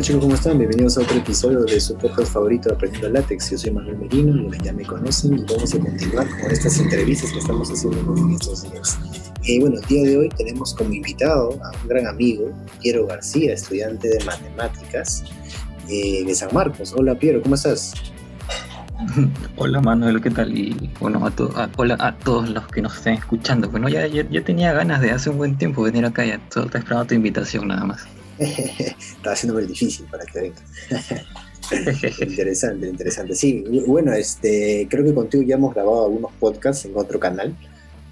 Hola chicos, ¿cómo están? Bienvenidos a otro episodio de su podcast favorito Aprendiendo Látex. Yo soy Manuel Merino, y ya me conocen y vamos a continuar con estas entrevistas que estamos haciendo en estos días. Y bueno, el día de hoy tenemos como invitado a un gran amigo, Piero García, estudiante de matemáticas eh, de San Marcos. Hola Piero, ¿cómo estás? Hola Manuel, ¿qué tal? Y bueno, a, hola a todos los que nos estén escuchando. Bueno, ya, ya, tenía ganas de hace un buen tiempo venir acá, ya solo está esperando tu invitación nada más. Estaba muy difícil para que venga. interesante, interesante. Sí, bueno, este, creo que contigo ya hemos grabado algunos podcasts en otro canal,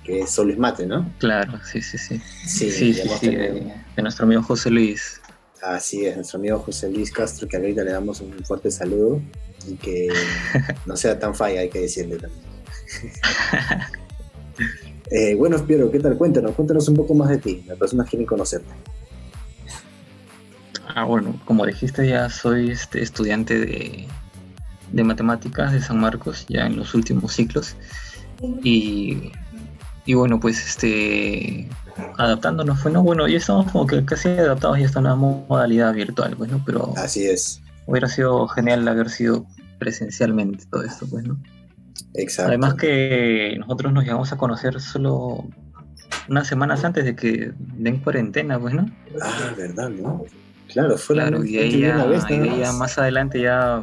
que es Solo es Mate, ¿no? Claro, sí, sí, sí. Sí, sí, sí, de, nuestro amigo José Luis. Así es, nuestro amigo José Luis Castro, que ahorita le damos un fuerte saludo y que no sea tan falla, hay que decirle también. eh, bueno, Piero, ¿qué tal? Cuéntanos, cuéntanos un poco más de ti. Las personas quieren conocerte. Ah, bueno, como dijiste, ya soy este, estudiante de, de matemáticas de San Marcos, ya en los últimos ciclos. Y, y bueno, pues este adaptándonos fue, ¿no? Bueno, ya estamos como que casi adaptados ya a esta nueva modalidad virtual, pues, pero... Así es. Hubiera sido genial haber sido presencialmente todo esto, pues, ¿no? Exacto. Además que nosotros nos llegamos a conocer solo unas semanas antes de que den cuarentena, pues, ¿no? Ah, verdad, ¿no? Claro, fue claro, la y ahí, ya, vez, y ya más adelante ya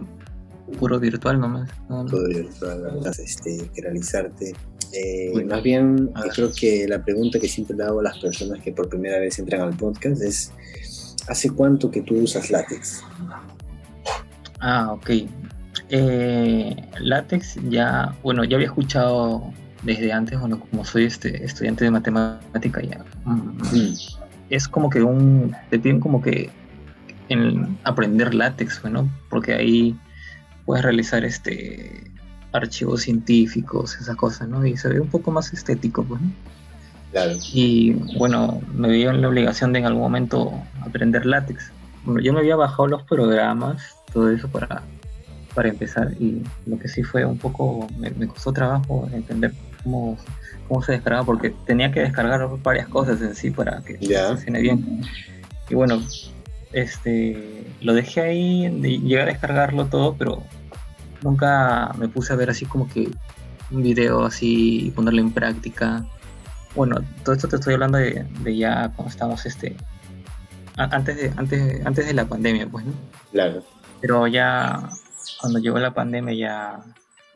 puro virtual nomás. ¿no? Todo virtual, este, que realizarte. Eh, más bien, creo que la pregunta que siempre le hago a las personas que por primera vez entran al podcast es, ¿hace cuánto que tú usas látex? Ah, ok. Eh, látex ya, bueno, ya había escuchado desde antes, bueno, como soy este estudiante de matemática ya. Mm, es como que un, te piden como que en aprender látex, bueno, porque ahí puedes realizar este archivos científicos, esas cosas, ¿no? Y se ve un poco más estético, pues, Claro. Y bueno, me en la obligación de en algún momento aprender látex. Bueno, yo me había bajado los programas, todo eso para, para empezar, y lo que sí fue un poco, me, costó trabajo entender cómo, cómo se descargaba, porque tenía que descargar varias cosas en sí para que funcione bien. Y bueno, este, lo dejé ahí, llegué a descargarlo todo, pero nunca me puse a ver así como que un video así y ponerlo en práctica. Bueno, todo esto te estoy hablando de, ya cuando estamos este antes de antes antes de la pandemia, pues, ¿no? Claro. Pero ya cuando llegó la pandemia ya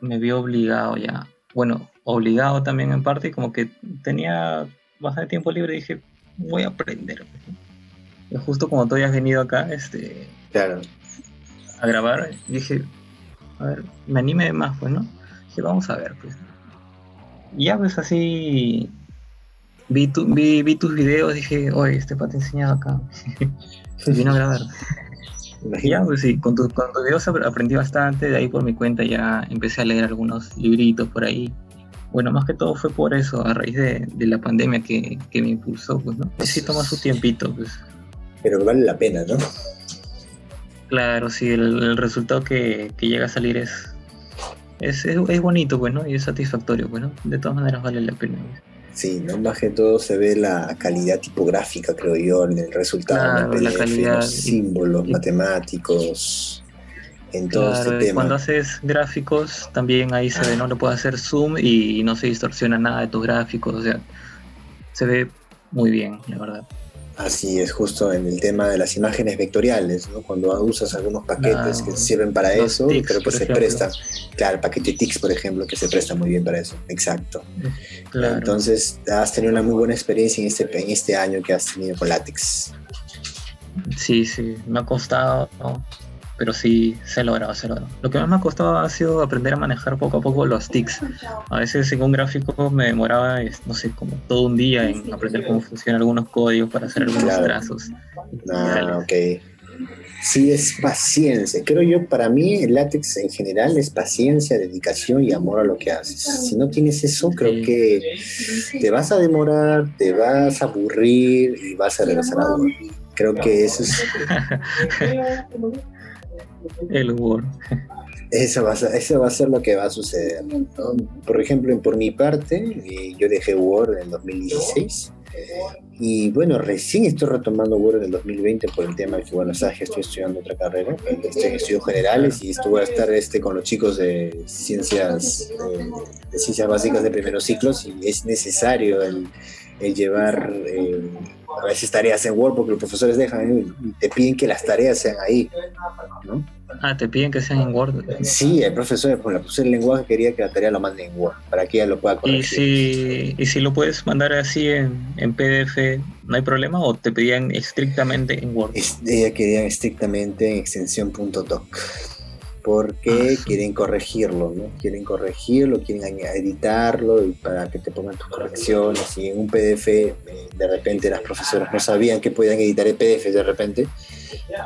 me vi obligado ya, bueno, obligado también en parte, como que tenía bastante tiempo libre y dije, voy a aprender. Pues, justo como tú hayas venido acá, este, claro. a grabar, dije, a ver, me anime más, pues, ¿no? Dije, vamos a ver, pues. Y ya, pues, así, vi, tu, vi, vi tus videos, dije, oye, este te enseñado acá. y vino a grabar. ya, pues sí, con, tus videos aprendí bastante, de ahí por mi cuenta ya empecé a leer algunos libritos por ahí. Bueno, más que todo fue por eso, a raíz de, de la pandemia que, que, me impulsó, pues, ¿no? Sí toma su tiempito, pues pero vale la pena, ¿no? Claro, sí, el, resultado que, llega a salir es es, es, bonito, bueno, y es satisfactorio, bueno, de todas maneras vale la pena. Sí, ¿no? más que todo se ve la calidad tipográfica, creo yo, en el resultado, la calidad, los símbolos matemáticos, en todo este tema. Cuando haces gráficos, también ahí se ve, ¿no? Lo puedes hacer zoom y no se distorsiona nada de tus gráficos, o sea, se ve muy bien, la verdad. Así es, justo en el tema de las imágenes vectoriales, ¿no? Cuando usas algunos paquetes que sirven para eso, pero que se presta. Claro, el paquete TIX, por ejemplo, que se presta muy bien para eso. Exacto. Entonces, has tenido una muy buena experiencia en este, en este año que has tenido con látex. Sí, sí, me ha costado, pero sí se logra, se logra. Lo que más me ha costado ha sido aprender a manejar poco a poco los tics. A veces en un gráfico me demoraba, no sé, como todo un día en aprender cómo funcionan algunos códigos para hacer algunos trazos. Ah, ok. Sí, es paciencia. Creo yo, para mí, el látex en general es paciencia, dedicación y amor a lo que haces. Si no tienes eso, creo que te vas a demorar, te vas a aburrir y vas a regresar a uno. Creo que eso es. El Word. Eso va, a ser, lo que va a suceder. Por ejemplo, por mi parte, eh, yo dejé Word en el 2016 Y bueno, recién estoy retomando Word en el 2020 por el tema de que, bueno, sabes que estoy estudiando otra carrera, estoy en estudios generales y estuve a estar este, con los chicos de ciencias, eh, de ciencias básicas de primeros ciclos y es necesario el, llevar eh, a veces tareas en Word porque los profesores dejan y te piden que las tareas sean ahí, ¿no? Ah, te piden que sean en Word. Sí, el profesor, con la profesora de lenguaje quería que la tarea lo mande en Word, para que ella lo pueda corregir. ¿Y si, y si lo puedes mandar así en, en PDF, no hay problema? ¿O te pedían estrictamente en Word? ella quería estrictamente en extensión.doc porque ah, quieren corregirlo, ¿no? Quieren corregirlo, quieren editarlo y para que te pongan tus correcciones. Y en un PDF, eh, de repente las profesoras no sabían que podían editar el PDF de repente.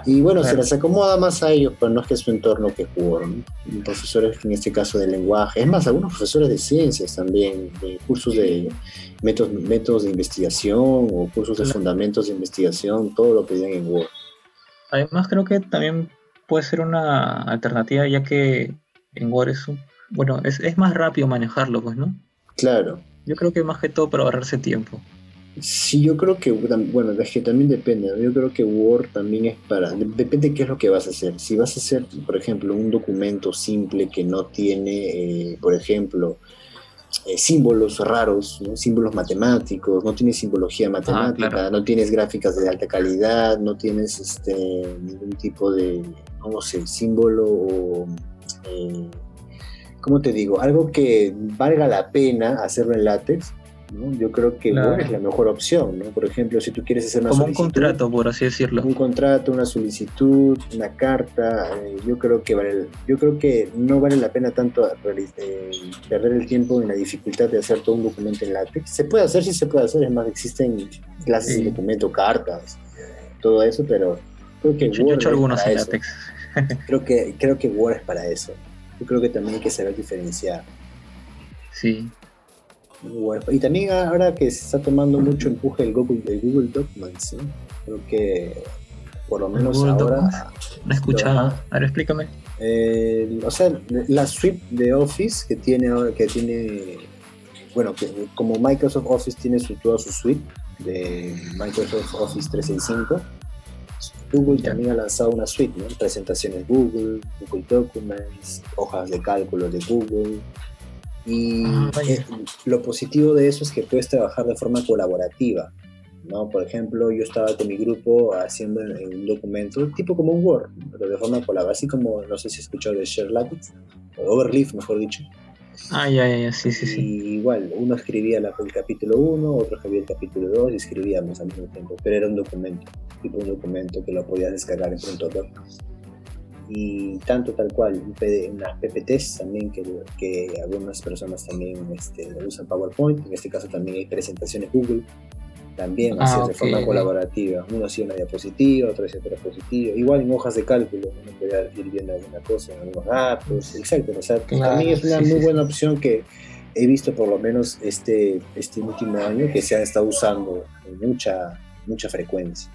Y bueno, se les acomoda más a ellos, pero no es que es su entorno que jugaron. Profesores, en este caso de lenguaje, es más, algunos profesores de ciencias también, de cursos de métodos, métodos de investigación o cursos de fundamentos de investigación, todo lo pedían en Word. Además, creo que también puede ser una alternativa ya que en Word es, bueno, es, es más rápido manejarlo, pues, ¿no? Claro. Yo creo que más que todo para ahorrarse tiempo. Sí, yo creo que, bueno, es que también depende, yo creo que Word también es para, depende de qué es lo que vas a hacer. Si vas a hacer, por ejemplo, un documento simple que no tiene, eh, por ejemplo, eh, símbolos raros, símbolos matemáticos, no tienes simbología ah, matemática, no tienes gráficas de alta calidad, no tienes este, ningún tipo de, no sé, símbolo o... Eh, ¿Cómo te digo? Algo que valga la pena hacerlo en látex, yo creo que Word es la mejor opción, ¿no? Por ejemplo, si tú quieres hacer una Como un contrato, por así decirlo. Un contrato, una solicitud, una carta, eh, yo creo que vale, yo creo que no vale la pena tanto eh, perder el tiempo en la dificultad de hacer todo un documento en látex. Se puede hacer, sí se puede hacer, es más, existen clases de documento, cartas, todo eso, pero creo que yo, Word he hecho algunos en látex. creo que creo que Word es para eso. Yo creo que también hay que saber diferenciar. Sí, y también ahora que se está tomando mucho empuje el Google, el Google Documents, creo que por lo menos ahora... No he escuchado, ahora explícame. Eh, o sea, la suite de Office que tiene que tiene, bueno, que como Microsoft Office tiene su, toda su suite de Microsoft Office 365, Google también ha lanzado una suite, ¿no? Presentaciones Google, Google Documents, hojas de cálculo de Google, y ah, eh, lo positivo de eso es que puedes trabajar de forma colaborativa. ¿no? Por ejemplo, yo estaba con mi grupo haciendo un documento, tipo como un Word, pero de forma colaborativa, así como, no sé si has escuchado de Share o Overleaf, mejor dicho. Ah, ya, ya, sí, sí, sí. igual, uno escribía el capítulo 1, otro escribía el capítulo 2 y escribíamos al mismo tiempo, pero era un documento, tipo un documento que lo podías descargar en .doc y tanto tal cual, unas PPTs también que, que algunas personas también este, usan PowerPoint, en este caso también hay presentaciones Google, también ah, de forma colaborativa, uno hacía una diapositiva, otro hacía otra diapositiva, igual en hojas de cálculo, uno podía ir viendo alguna cosa en algunos datos, exacto, o sea, también es una muy buena opción que he visto por lo menos este, este último año que se ha estado usando con mucha, mucha frecuencia.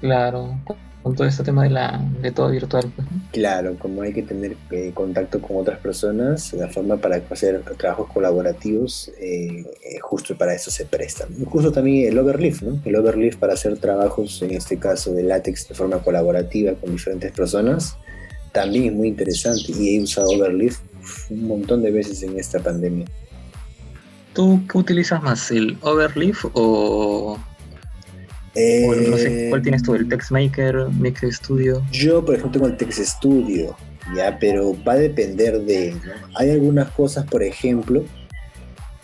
Claro, con todo este tema de, la, de todo virtual. Pues, claro, como hay que tener eh, contacto con otras personas, la forma para hacer trabajos colaborativos, eh, eh, justo para eso se presta. Justo también el Overleaf, ¿no? El Overleaf para hacer trabajos, en este caso de látex, de forma colaborativa con diferentes personas, también es muy interesante y he usado Overleaf un montón de veces en esta pandemia. ¿Tú qué utilizas más, el Overleaf o no sé, ¿cuál tienes tú? ¿El TextMaker, Mix Studio? Yo, por ejemplo, tengo el Text Studio, ya, pero va a depender de. Hay algunas cosas, por ejemplo,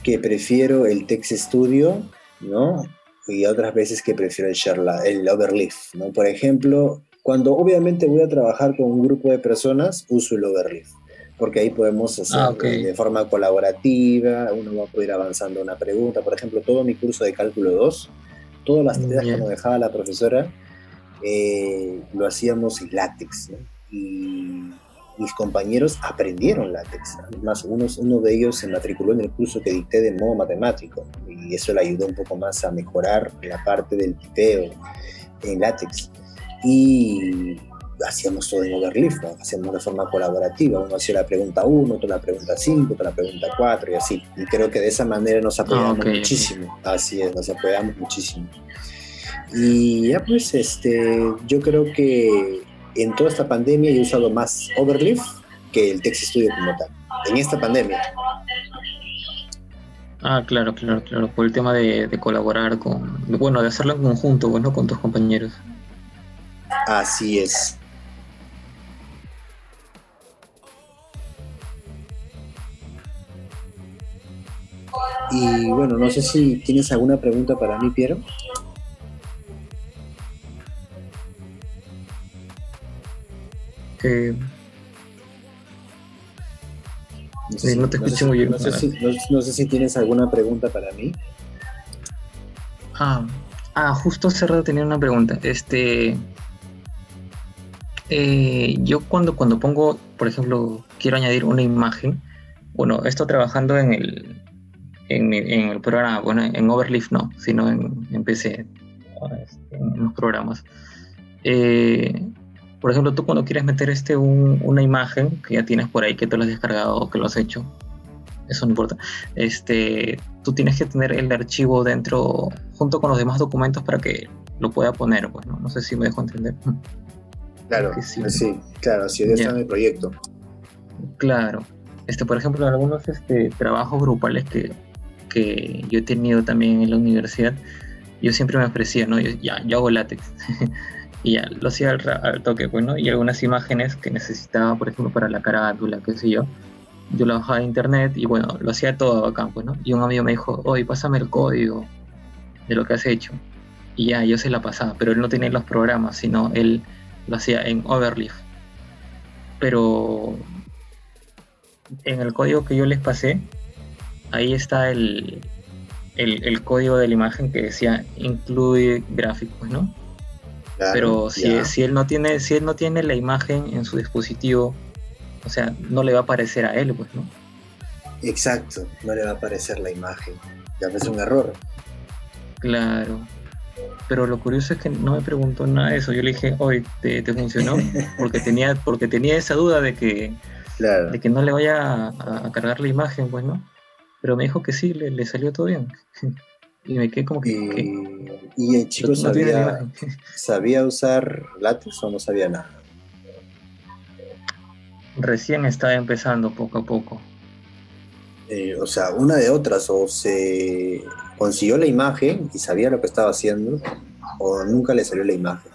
que prefiero el Text Studio, ¿no? Y otras veces que prefiero el, Sherla, el Overleaf, ¿no? Por ejemplo, cuando obviamente voy a trabajar con un grupo de personas, uso el Overleaf porque ahí podemos hacer ah, de forma colaborativa, uno va a poder ir avanzando una pregunta. Por ejemplo, todo mi curso de cálculo 2 todas las tareas que nos dejaba la profesora eh, lo hacíamos en látex. Y mis compañeros aprendieron látex. Además, uno, uno de ellos se matriculó en el curso que dicté de modo matemático y eso le ayudó un poco más a mejorar la parte del tipeo en látex. Y hacíamos todo en Overleaf, hacíamos de forma colaborativa. Uno hacía la pregunta 1, otro la pregunta 5, otro la pregunta 4 y así. Y creo que de esa manera nos apoyamos ah, muchísimo. Así es, nos apoyamos muchísimo. Y ya pues, este, yo creo que en toda esta pandemia he usado más Overleaf que el Text Studio como tal. En esta pandemia. Ah, claro, claro, claro, por el tema de, colaborar con, bueno, de hacerlo en conjunto, bueno, con tus compañeros. Así es. Y bueno, no sé si tienes alguna pregunta para mí, Piero. Eh, no, te escucho muy bien. No sé, si, tienes alguna pregunta para mí. Ah, ah justo hace rato tenía una pregunta. Este. Eh, yo cuando, cuando pongo, por ejemplo, quiero añadir una imagen, bueno, estoy trabajando en el, en, el programa, bueno, en Overleaf no, sino en, PC, este, en los programas. Eh, por ejemplo, tú cuando quieres meter este una imagen que ya tienes por ahí, que te lo has descargado o que lo has hecho, eso no importa. Este, tú tienes que tener el archivo dentro, junto con los demás documentos para que lo pueda poner, pues, ¿no? sé si me dejo entender. Claro, sí, sí claro, si está en el proyecto. Claro. Este, por ejemplo, algunos este, trabajos grupales que, que yo he tenido también en la universidad, yo siempre me ofrecía, ¿no? Yo, ya, yo hago látex. y ya lo hacía al, toque, bueno, pues, y algunas imágenes que necesitaba, por ejemplo, para la carátula, qué sé yo, yo lo bajaba de internet y bueno, lo hacía todo acá, pues, ¿no? Y un amigo me dijo, oye, pásame el código de lo que has hecho. Y ya, yo se la pasaba, pero él no tenía los programas, sino él lo hacía en Overleaf. Pero en el código que yo les pasé, ahí está el, el, el código de la imagen que decía incluye gráficos, ¿no? pero si, si, él no tiene, si él no tiene la imagen en su dispositivo, o sea, no le va a aparecer a él, pues, ¿no? Exacto, no le va a aparecer la imagen. Ya es un error. Claro. Pero lo curioso es que no me preguntó nada de eso. Yo le dije, oye, ¿te, funcionó? Porque tenía, porque tenía esa duda de que, de que no le vaya a, cargar la imagen, pues, ¿no? Pero me dijo que sí, le, le salió todo bien. Y me quedé como que. Y, el chico sabía, usar látex o no sabía nada. Recién estaba empezando poco a poco. Eh, o sea, una de otras, o se consiguió la imagen y sabía lo que estaba haciendo, o nunca le salió la imagen.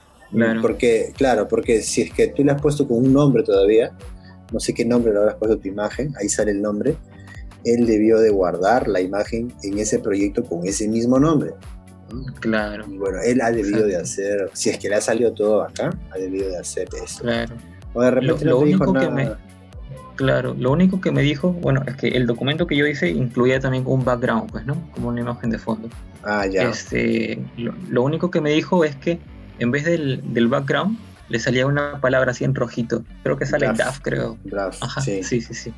Porque, claro, porque si es que tú le has puesto con un nombre todavía, no sé qué nombre le habrás puesto a tu imagen, ahí sale el nombre, él debió de guardar la imagen en ese proyecto con ese mismo nombre. Claro. Y bueno, él ha debido de hacer, si es que le ha salido todo acá, ha debido de hacer eso. Claro. O de repente lo, único que me, claro, lo único que me dijo, bueno, es que el documento que yo hice incluía también un background, pues, ¿no? Como una imagen de fondo. Ah, ya. Este, lo, único que me dijo es que en vez del, del, background le salía una palabra así en rojito. Creo que sale DAF, creo. Ajá, sí, sí, sí. sí.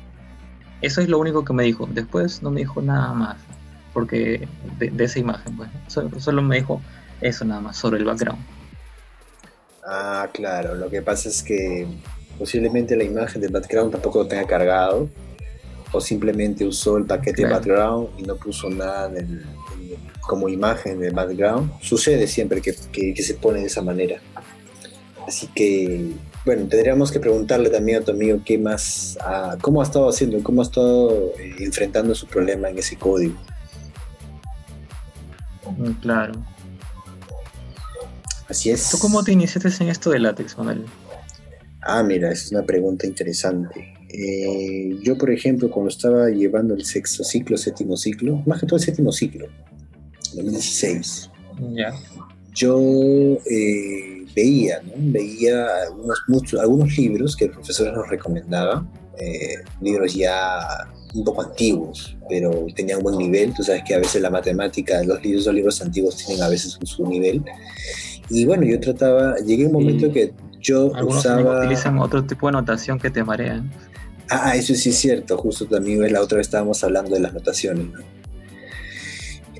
Eso es lo único que me dijo. Después no me dijo nada más porque de, esa imagen, pues. Solo, me dijo eso nada más sobre el background. Ah, claro. Lo que pasa es que posiblemente la imagen del background tampoco lo tenga cargado o simplemente usó el paquete de background y no puso nada como imagen del background. Sucede siempre que, que se pone de esa manera. Así que bueno, tendríamos que preguntarle también a tu amigo qué más, cómo ha estado haciendo, cómo ha estado eh, enfrentando su problema en ese código. Mm, claro. Así es. ¿Tú cómo te iniciaste en esto de látex, Manuel? Ah, mira, esa es una pregunta interesante. Eh, yo, por ejemplo, cuando estaba llevando el sexto ciclo, séptimo ciclo, más que todo el séptimo ciclo, 2016. Ya. Yo eh, veía, ¿no? veía algunos, muchos, algunos libros que el profesor nos recomendaba, eh, libros ya un poco antiguos, pero tenían buen nivel. Tú sabes que a veces la matemática, los libros, los libros antiguos tienen a veces su nivel. Y bueno, yo trataba, llegué a un momento que yo Algunos usaba... utilizan otro tipo de notación que te marean. Ah, eso sí es cierto, justo también la otra vez estábamos hablando de las notaciones, ¿no?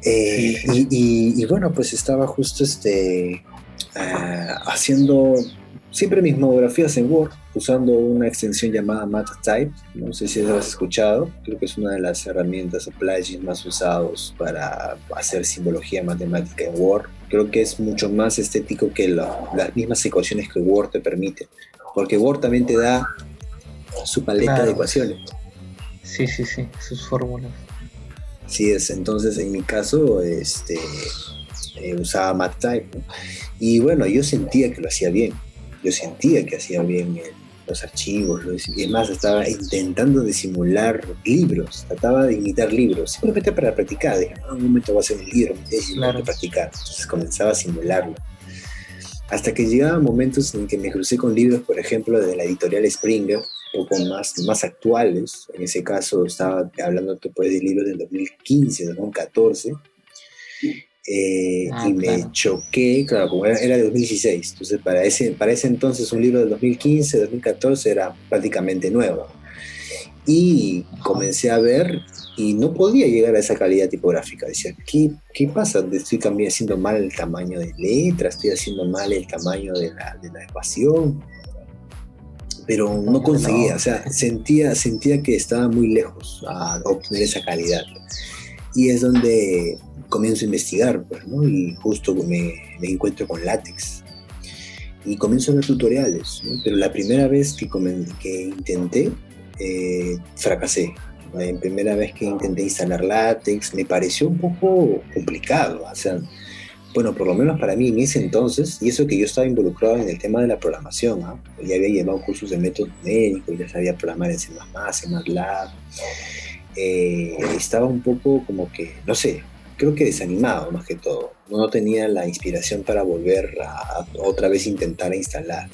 Eh, y, y, bueno, pues estaba justo este, eh, haciendo siempre mis monografías en Word, usando una extensión llamada MatType. No sé si lo has escuchado, creo que es una de las herramientas o plugins más usados para hacer simbología matemática en Word. Creo que es mucho más estético que las mismas ecuaciones que Word te permite, porque Word también te da su paleta de ecuaciones. Sí, sí, sí, sus fórmulas. Sí es, entonces en mi caso este, eh, usaba MatType, y bueno, yo sentía que lo hacía bien yo sentía que hacía bien los archivos, y además estaba intentando disimular libros, trataba de imitar libros, simplemente para practicar, dije, en un momento voy a hacer un libro, y claro. practicar, entonces comenzaba a simularlo. Hasta que llegaban momentos en que me crucé con libros, por ejemplo, de la editorial Springer, un poco más, más actuales, en ese caso estaba hablando después de libros del 2015, 2014, eh, ah, y me choqué, claro, como era, de 2016, entonces para ese, para ese entonces un libro del 2015, 2014 era prácticamente nuevo. Y comencé a ver y no podía llegar a esa calidad tipográfica. Decía, ¿qué, qué pasa? Estoy haciendo mal el tamaño de letra, estoy haciendo mal el tamaño de la, de la ecuación. Pero no conseguía, o sea, sentía, sentía que estaba muy lejos a obtener esa calidad. Y es donde comienzo a investigar, pues, ¿no? Y justo me, me, encuentro con látex. Y comienzo a ver tutoriales, ¿no? Pero la primera vez que, que intenté, eh, fracasé. La primera vez que intenté instalar látex me pareció un poco complicado. O sea, bueno, por lo menos para mí en ese entonces, y eso que yo estaba involucrado en el tema de la programación, ¿no? ya había llevado cursos de método médico, ya sabía programar en C++, en MATLAB, eh, estaba un poco como que, no sé, creo que desanimado más que todo. No tenía la inspiración para volver a, otra vez intentar instalar.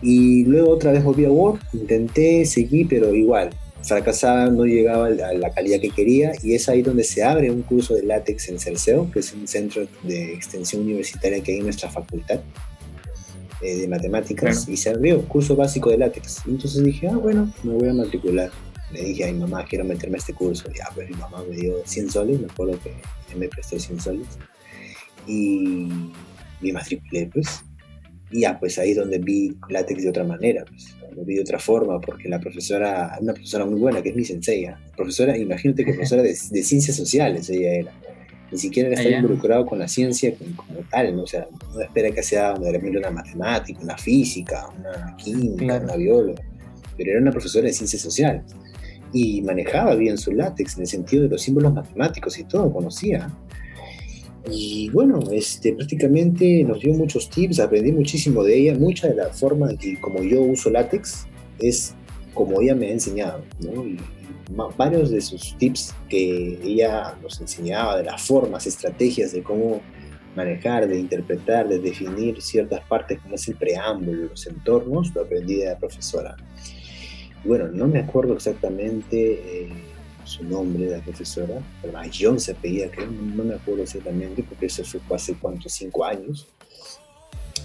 Y luego otra vez volví a Word, intenté, seguí, pero igual, fracasaba, no llegaba a la calidad que quería y es ahí donde se abre un curso de látex en Cerceo, que es un centro de extensión universitaria que hay en nuestra facultad eh, de matemáticas y se abrió un curso básico de látex. Entonces dije, ah, bueno, me voy a matricular le dije a mi mamá, quiero meterme a este curso. Ya, pues mi mamá me dio 100 soles, me acuerdo que me prestó 100 soles. Y me matriculé, pues. Y ya, pues ahí es donde vi látex de otra manera, pues. Lo vi de otra forma, porque la profesora, una profesora muy buena, que es mi sensei, ¿eh? profesora, imagínate que profesora de, de, ciencias sociales ella era. Ni siquiera era estar involucrado con la ciencia como, tal, ¿no? O sea, no espera que sea una matemática, una física, una química, una bióloga, pero era una profesora de ciencias sociales y manejaba bien su látex en el sentido de los símbolos matemáticos y todo, conocía. Y bueno, este, prácticamente nos dio muchos tips, aprendí muchísimo de ella, mucha de la forma en que como yo uso látex es como ella me ha enseñado, ¿no? Y varios de sus tips que ella nos enseñaba, de las formas, estrategias de cómo manejar, de interpretar, de definir ciertas partes como es el preámbulo, los entornos, lo aprendí de la profesora bueno, no me acuerdo exactamente eh, su nombre de la profesora, pero John se pedía, no me acuerdo exactamente, porque eso fue hace cuántos, cinco años,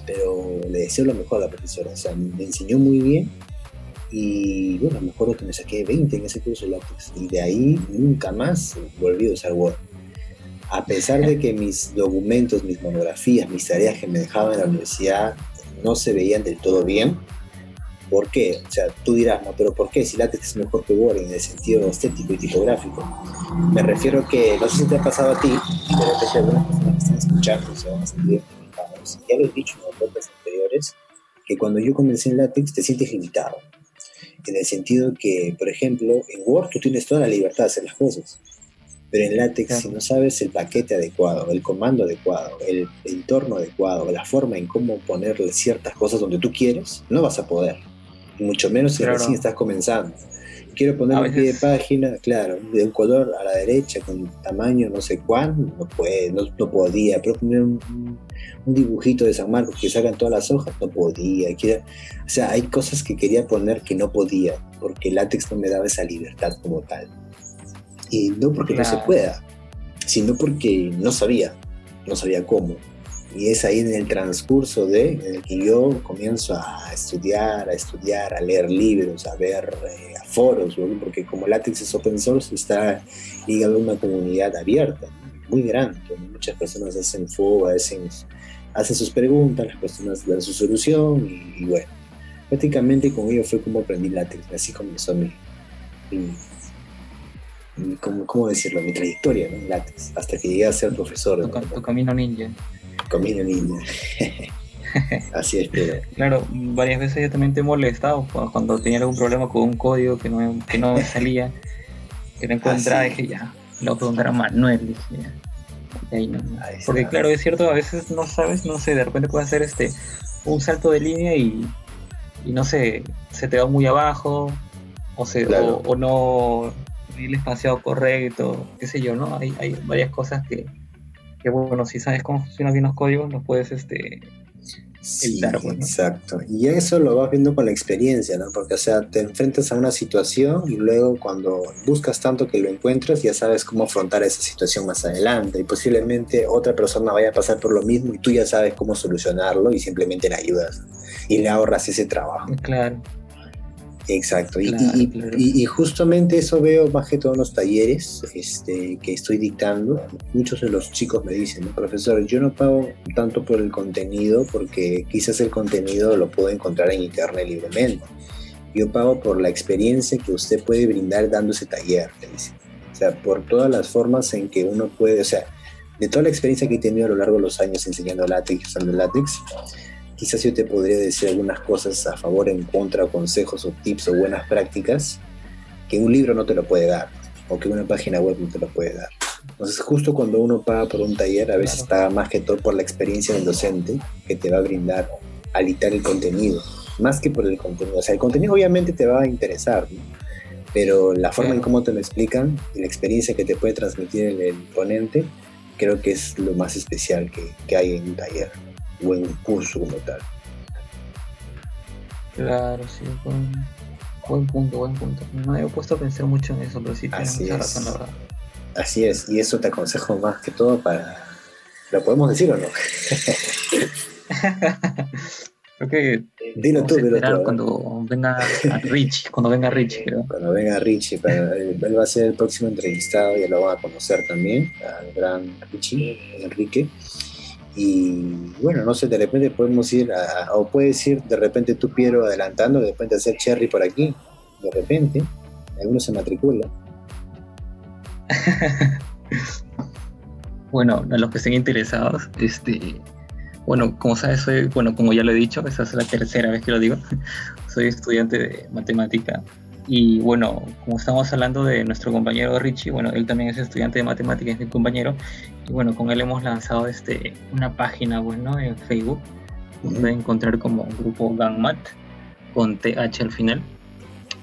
pero le deseo lo mejor a la profesora, o sea, me enseñó muy bien y bueno, me acuerdo que me saqué 20 en ese curso de látex y de ahí nunca más volví a usar Word. A pesar de que mis documentos, mis monografías, mis tareas que me dejaban en la universidad no se veían del todo bien, ¿Por qué? O sea, tú dirás, no, pero ¿por qué? Si látex es mejor que Word en el sentido estético y tipográfico. Me refiero que, no sé si te ha pasado a ti, pero repente algunas personas que están escuchando se van a sentir identificados. Ya lo he dicho en otras anteriores, que cuando yo comencé en látex te sientes limitado. En el sentido que, por ejemplo, en Word tú tienes toda la libertad de hacer las cosas. Pero en látex, si no sabes el paquete adecuado, el comando adecuado, el entorno adecuado, la forma en cómo ponerle ciertas cosas donde tú quieres, no vas a poder mucho menos si recién estás comenzando. Quiero poner un pie de página, claro, de un color a la derecha con tamaño no sé cuánto, no puede, no, podía, pero poner un, dibujito de San Marcos que sacan todas las hojas, no podía. o sea, hay cosas que quería poner que no podía, porque el látex no me daba esa libertad como tal. Y no porque no se pueda, sino porque no sabía, no sabía cómo. Y es ahí en el transcurso de en el que yo comienzo a estudiar, a estudiar, a leer libros, a ver eh, foros, porque como Latex es open source, está ligado a una comunidad abierta, muy grande, donde muchas personas hacen fuego, hacen hacen sus preguntas, las personas dan su solución y, bueno, prácticamente con ello fue como aprendí látex, así comenzó mi, mi, ¿cómo, decirlo? Mi trayectoria en látex, hasta que llegué a ser profesor. Tu, camino ninja. Camino ninja. Así es, pero... Claro, varias veces yo también te he molestado cuando tenía algún problema con un código que no, que no me salía, que no encontraba, ah, dije ya, lo voy a preguntar a Manuel, dije ya. Porque claro, es cierto, a veces no sabes, no sé, de repente puedes hacer este un salto de línea y, y no sé, se te va muy abajo, o, se, o, no el espaciado correcto, qué sé yo, ¿no? Hay, hay varias cosas que, que, bueno, si sabes cómo funcionan bien los códigos, los puedes este, Sí, exacto. Y eso lo vas viendo con la experiencia, ¿no? Porque, o sea, te enfrentas a una situación y luego cuando buscas tanto que lo encuentras, ya sabes cómo afrontar esa situación más adelante. Y posiblemente otra persona vaya a pasar por lo mismo y tú ya sabes cómo solucionarlo y simplemente le ayudas y le ahorras ese trabajo. Claro. Exacto, y, justamente eso veo más que todos los talleres este, que estoy dictando. Muchos de los chicos me dicen, profesor, yo no pago tanto por el contenido porque quizás el contenido lo puedo encontrar en internet libremente. Yo pago por la experiencia que usted puede brindar dando ese taller, O sea, por todas las formas en que uno puede, o sea, de toda la experiencia que he tenido a lo largo de los años enseñando látex, usando látex, quizás yo te podría decir algunas cosas a favor, en contra, consejos o tips o buenas prácticas que un libro no te lo puede dar o que una página web no te lo puede dar. Entonces, justo cuando uno paga por un taller, a veces está más que todo por la experiencia del docente que te va a brindar alitar el contenido, más que por el contenido. O sea, el contenido obviamente te va a interesar, pero la forma en cómo te lo explican y la experiencia que te puede transmitir el, ponente, creo que es lo más especial que, que hay en un taller buen curso como tal. Claro, sí, buen, buen punto, buen punto. No me he puesto a pensar mucho en eso, pero sí tienes mucha razón, la verdad. Así es, y eso te aconsejo más que todo para... ¿Lo podemos decir o no? Creo que dilo tú, dilo tú. Cuando venga Rich, cuando venga Rich, creo. Cuando venga Rich, él va a ser el próximo entrevistado, ya lo van a conocer también, al gran Richie, Enrique. Y bueno, no sé, de repente podemos ir, o puedes ir de repente tú, Piero, adelantando, de repente hacer Cherry por aquí, de repente, algunos se matricula. bueno, a los que estén interesados, este, bueno, como sabes, soy, bueno, como ya lo he dicho, esa es la tercera vez que lo digo, soy estudiante de matemática y bueno, como estamos hablando de nuestro compañero Richie, bueno, él también es estudiante de matemáticas, es mi compañero, y bueno, con él hemos lanzado este, una página, bueno, en Facebook, donde encontrar como grupo GangMat, con TH al final.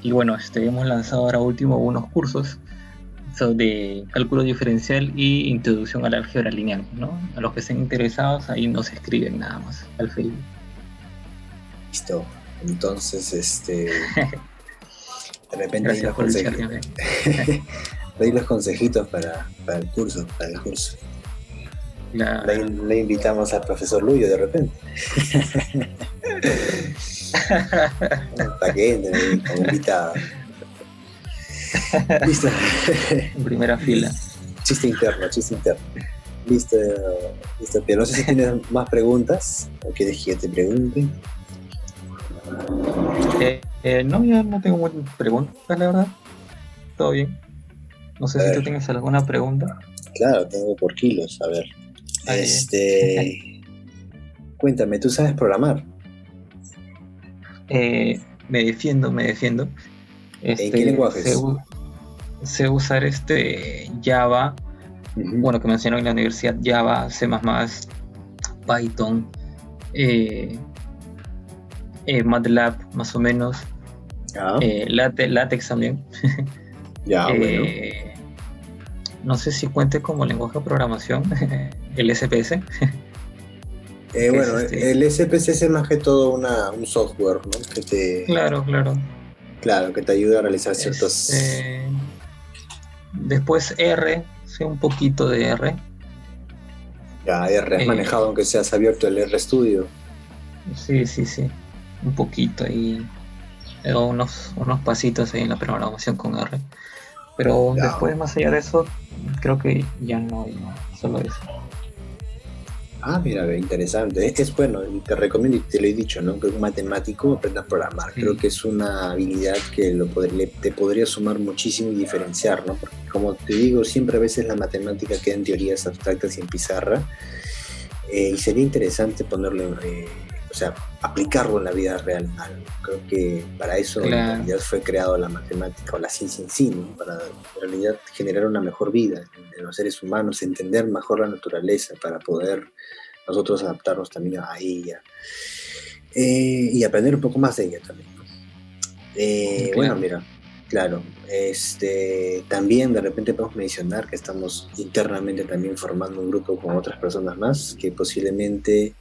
Y bueno, este, hemos lanzado ahora último unos cursos sobre cálculo diferencial y introducción a la álgebra lineal, ¿no? A los que estén interesados, ahí nos escriben nada más al Facebook. Listo. Entonces, este... De repente ahí los, consejitos, los consejitos para, para, el curso, para el curso. Le, invitamos al profesor Luyo de repente. para que entre como invitado. Listo. En primera fila. Chiste interno, chiste interno. Listo, listo, Pero no sé si tienes más preguntas o quieres que yo te pregunte. Eh, eh, no, yo no tengo muchas preguntas, la verdad. Todo bien. No sé si tú tienes alguna pregunta. Claro, tengo por kilos. A ver. Este. Cuéntame, ¿tú sabes programar? Eh, me defiendo, me defiendo. ¿En qué este, lenguajes? Sé, usar este Java, bueno, que mencionó en la universidad, Java, C++, Python, eh, eh, MATLAB, más o menos. Eh, látex, también. ya, eh, No sé si cuente como lenguaje de programación el SPS. Eh, bueno, este el SPS es más que todo una, un software, ¿no? Que te, claro, claro. Claro, que te ayuda a realizar ciertos... Este, después R, sé un poquito de R. Ya, R, has manejado aunque seas abierto el R Studio. Sí, sí, sí. Un poquito ahí unos, unos pasitos ahí en la programación con R. Pero después, más allá de eso, creo que ya no hay solo eso. Ah, mira, interesante. Es, es bueno, te recomiendo y te lo he dicho, ¿no? Que un matemático aprenda a programar. Creo que es una habilidad que lo te podría sumar muchísimo y diferenciar, ¿no? Porque como te digo, siempre a veces la matemática queda en teorías abstractas y en pizarra. Eh, y sería interesante ponerlo, eh, o sea, aplicarlo en la vida real. Creo que para eso en realidad fue creado la matemática o la ciencia en sí, ¿no? Para en realidad generar una mejor vida de los seres humanos, entender mejor la naturaleza para poder nosotros adaptarnos también a ella eh, y aprender un poco más de ella también. Eh, bueno, mira, claro, este, también de repente podemos mencionar que estamos internamente también formando un grupo con otras personas más que posiblemente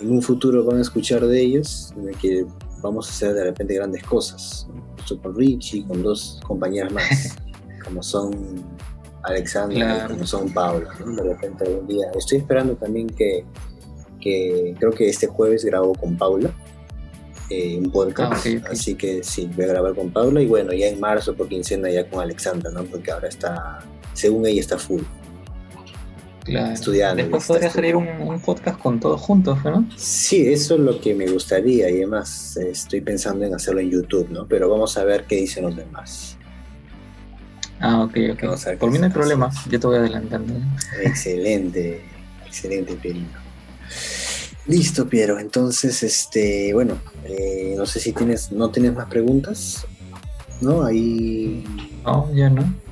en un futuro van a escuchar de ellos, en el que vamos a hacer de repente grandes cosas. Esto con Richie, con dos compañeras más, como son Alexandra como son Paula. De repente algún día. Estoy esperando también que, que creo que este jueves grabo con Paula. Eh, un podcast, ah, así que sí, voy a grabar con Paula y bueno, ya en marzo por quincena ya con Alexandra, ¿no? Porque ahora está, según ella está full. Claro. Estudiando. Después podría salir un, podcast con todos juntos, ¿no? Sí, eso es lo que me gustaría y además estoy pensando en hacerlo en YouTube, ¿no? Pero vamos a ver qué dicen los demás. Ah, ok, ok. Por mí no hay problema, yo te voy adelantando. Excelente, excelente, Pierino. Listo, Piero. Entonces, este, bueno, eh, no sé si tienes, no tienes más preguntas, ¿no? Ahí. No, ya no.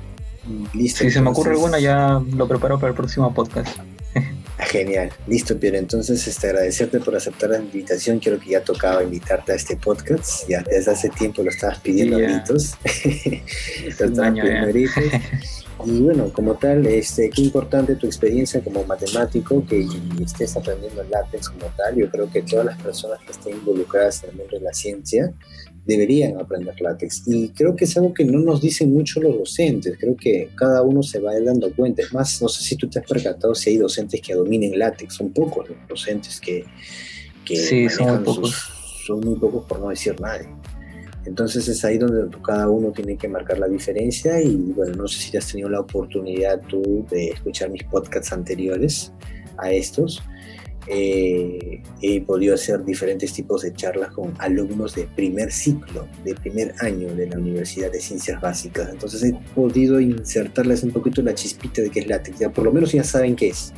Listo. Si se me ocurre alguna, ya lo preparo para el próximo podcast. Genial, listo, Pierre. Entonces, este, agradecerte por aceptar la invitación. Quiero que ya tocaba invitarte a este podcast. Ya desde hace tiempo lo estabas pidiendo a gritos. Y bueno, como tal, este, qué importante tu experiencia como matemático, que estés aprendiendo el látex como tal. Yo creo que todas las personas que estén involucradas en el mundo de la ciencia deberían aprender látex. Y creo que es algo que no nos dicen mucho los docentes, creo que cada uno se va dando cuenta. Es más, no sé si tú te has percatado si hay docentes que dominen látex, son pocos los docentes que, que sí, son muy pocos. son muy pocos por no decir nadie. Entonces es ahí donde cada uno tiene que marcar la diferencia y bueno, no sé si has tenido la oportunidad tú de escuchar mis podcasts anteriores a estos, eh, he podido hacer diferentes tipos de charlas con alumnos de primer ciclo, de primer año de la Universidad de Ciencias Básicas. Entonces he podido insertarles un poquito la chispita de qué es látex, ya por lo menos ya saben qué es.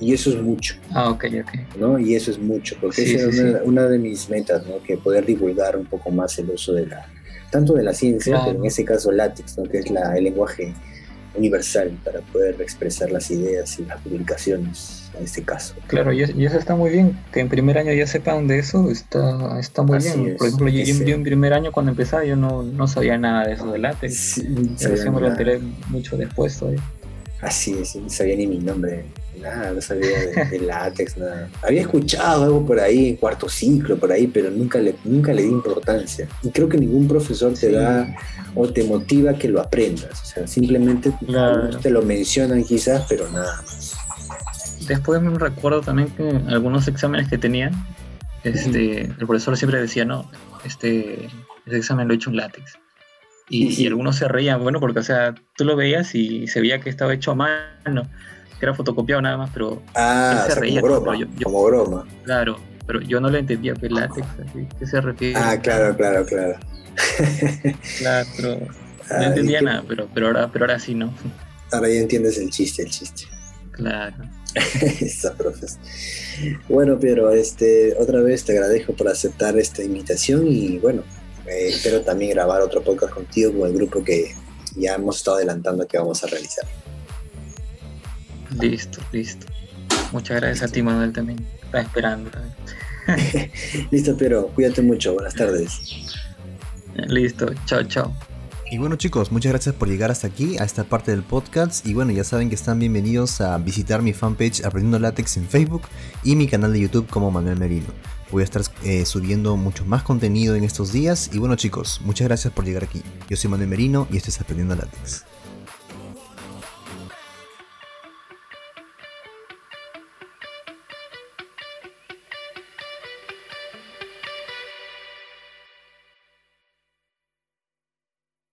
Y eso es mucho. Ah, ok, ok. ¿no? Y eso es mucho, porque esa es una, de mis metas, ¿no? Que poder divulgar un poco más el uso de la, tanto de la ciencia, pero en ese caso látex, ¿no? Que es la, el lenguaje universal para poder expresar las ideas y las publicaciones en este caso. Claro, y, eso está muy bien, que en primer año ya sepan de eso, está, está muy bien. Por ejemplo, yo, en primer año cuando empezaba yo no, no sabía nada de eso de látex, sí, me lo enteré mucho después todavía. Así es, no sabía ni mi nombre, nada, no sabía de, látex, nada. Había escuchado algo por ahí cuarto ciclo, por ahí, pero nunca le, nunca le di importancia. Y creo que ningún profesor te da o te motiva que lo aprendas. O sea, simplemente te lo mencionan quizás, pero nada más. Después me recuerdo también que algunos exámenes que tenía, este, el profesor siempre decía, no, este, ese examen lo he hecho en látex. Y, algunos se reían, bueno, porque, o sea, tú lo veías y se veía que estaba hecho a mano, que era fotocopiado nada más, pero ah, se reía. Como broma, como broma. Claro, pero yo no le entendía que látex, ¿qué se refiere? Ah, claro, claro, claro. claro, pero no entendía nada, pero, pero, ahora, pero ahora sí, ¿no? Ahora ya entiendes el chiste, el chiste. Claro. Esa profes. Bueno, pero este, otra vez te agradezco por aceptar esta invitación y bueno, eh, espero también grabar otro podcast contigo con el grupo que ya hemos estado adelantando que vamos a realizar. Listo, listo. Muchas gracias a ti, Manuel, también. Estaba esperando también. listo, pero cuídate mucho. Buenas tardes. Listo, chao, chao. Y bueno chicos, muchas gracias por llegar hasta aquí, a esta parte del podcast. Y bueno, ya saben que están bienvenidos a visitar mi fanpage Aprendiendo Látex en Facebook y mi canal de YouTube como Manuel Merino. Voy a estar eh, subiendo mucho más contenido en estos días. Y bueno chicos, muchas gracias por llegar aquí. Yo soy Manuel Merino y esto es Aprendiendo Látex.